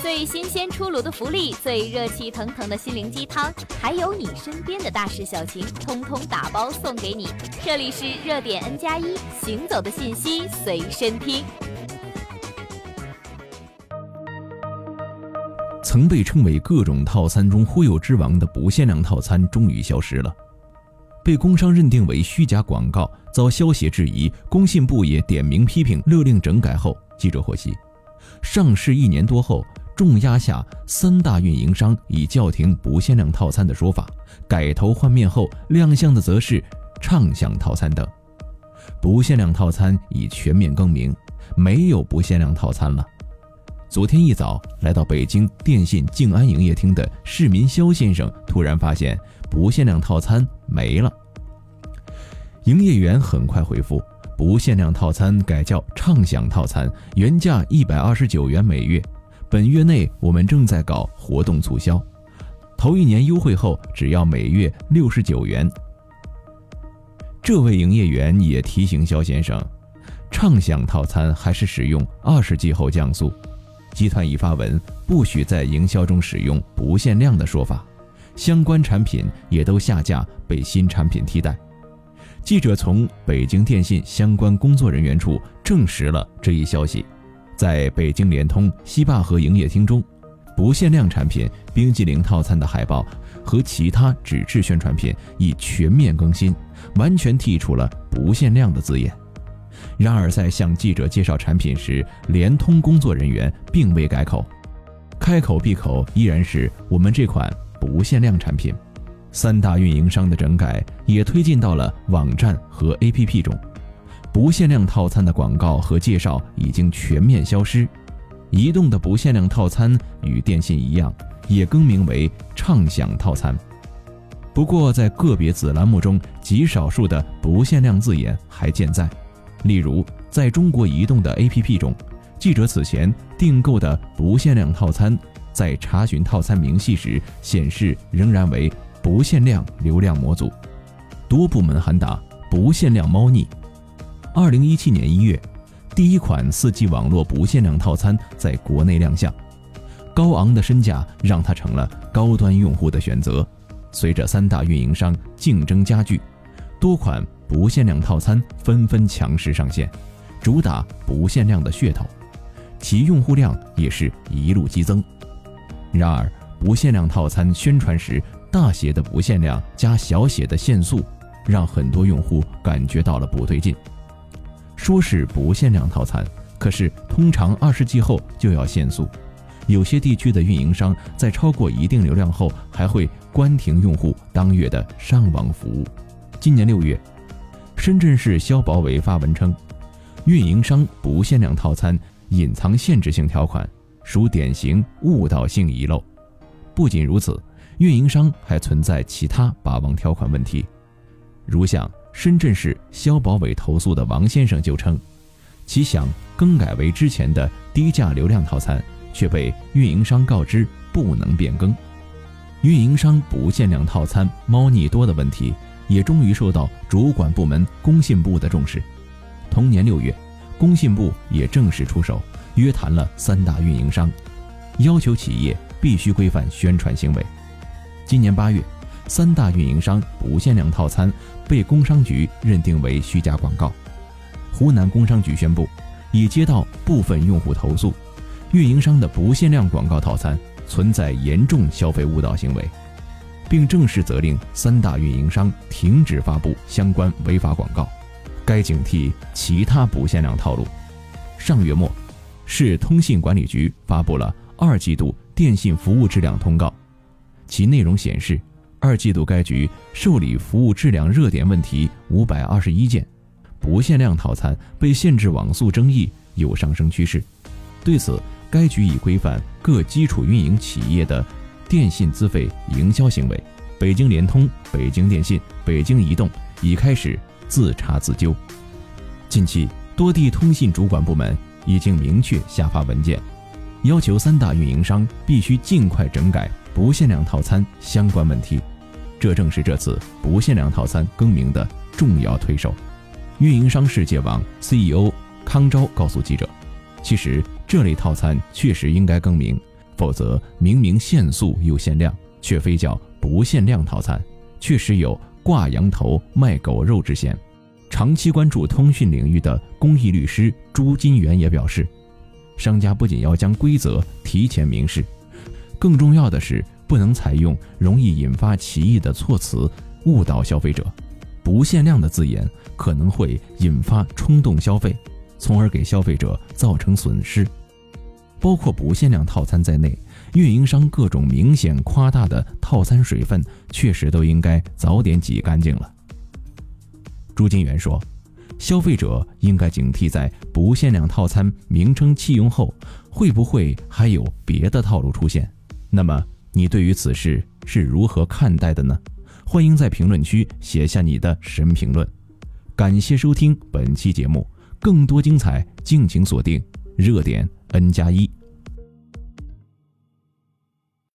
最新鲜出炉的福利，最热气腾腾的心灵鸡汤，还有你身边的大事小情，通通打包送给你。这里是热点 N 加一，行走的信息随身听。曾被称为各种套餐中忽悠之王的不限量套餐终于消失了，被工商认定为虚假广告，遭消协质疑，工信部也点名批评，勒令整改后，记者获悉，上市一年多后，重压下三大运营商已叫停不限量套餐的说法，改头换面后亮相的则是畅享套餐等，不限量套餐已全面更名，没有不限量套餐了。昨天一早来到北京电信静安营业厅的市民肖先生，突然发现不限量套餐没了。营业员很快回复：不限量套餐改叫畅享套餐，原价一百二十九元每月，本月内我们正在搞活动促销，头一年优惠后只要每月六十九元。这位营业员也提醒肖先生，畅享套餐还是使用二十 G 后降速。集团已发文，不许在营销中使用“不限量”的说法，相关产品也都下架，被新产品替代。记者从北京电信相关工作人员处证实了这一消息。在北京联通西坝河营业厅中，不限量产品冰激凌套餐的海报和其他纸质宣传品已全面更新，完全剔除了“不限量”的字眼。然而，在向记者介绍产品时，联通工作人员并未改口，开口闭口依然是我们这款不限量产品。三大运营商的整改也推进到了网站和 APP 中，不限量套餐的广告和介绍已经全面消失。移动的不限量套餐与电信一样，也更名为畅享套餐。不过，在个别子栏目中，极少数的不限量字眼还健在。例如，在中国移动的 APP 中，记者此前订购的不限量套餐，在查询套餐明细时显示仍然为不限量流量模组，多部门喊打不限量猫腻。二零一七年一月，第一款 4G 网络不限量套餐在国内亮相，高昂的身价让它成了高端用户的选择。随着三大运营商竞争加剧，多款。不限量套餐纷纷强势上线，主打不限量的噱头，其用户量也是一路激增。然而，不限量套餐宣传时大写的“不限量”加小写的“限速”，让很多用户感觉到了不对劲。说是不限量套餐，可是通常二十 G 后就要限速，有些地区的运营商在超过一定流量后还会关停用户当月的上网服务。今年六月。深圳市消保委发文称，运营商不限量套餐隐藏限制性条款，属典型误导性遗漏。不仅如此，运营商还存在其他霸王条款问题，如像深圳市消保委投诉的王先生就称，其想更改为之前的低价流量套餐，却被运营商告知不能变更。运营商不限量套餐猫腻多的问题。也终于受到主管部门工信部的重视。同年六月，工信部也正式出手，约谈了三大运营商，要求企业必须规范宣传行为。今年八月，三大运营商不限量套餐被工商局认定为虚假广告。湖南工商局宣布，已接到部分用户投诉，运营商的不限量广告套餐存在严重消费误导行为。并正式责令三大运营商停止发布相关违法广告，该警惕其他不限量套路。上月末，市通信管理局发布了二季度电信服务质量通告，其内容显示，二季度该局受理服务质量热点问题五百二十一件，不限量套餐被限制网速争议有上升趋势。对此，该局已规范各基础运营企业的。电信资费营销行为，北京联通、北京电信、北京移动已开始自查自纠。近期，多地通信主管部门已经明确下发文件，要求三大运营商必须尽快整改不限量套餐相关问题。这正是这次不限量套餐更名的重要推手。运营商世界网 CEO 康昭告诉记者：“其实这类套餐确实应该更名。”否则明明限速又限量，却非叫不限量套餐，确实有挂羊头卖狗肉之嫌。长期关注通讯领域的公益律师朱金元也表示，商家不仅要将规则提前明示，更重要的是不能采用容易引发歧义的措辞误导消费者。不限量的字眼可能会引发冲动消费，从而给消费者造成损失。包括不限量套餐在内，运营商各种明显夸大的套餐水分，确实都应该早点挤干净了。朱金元说：“消费者应该警惕，在不限量套餐名称弃用后，会不会还有别的套路出现？那么，你对于此事是如何看待的呢？欢迎在评论区写下你的神评论。感谢收听本期节目，更多精彩，敬请锁定。”热点 N 加一。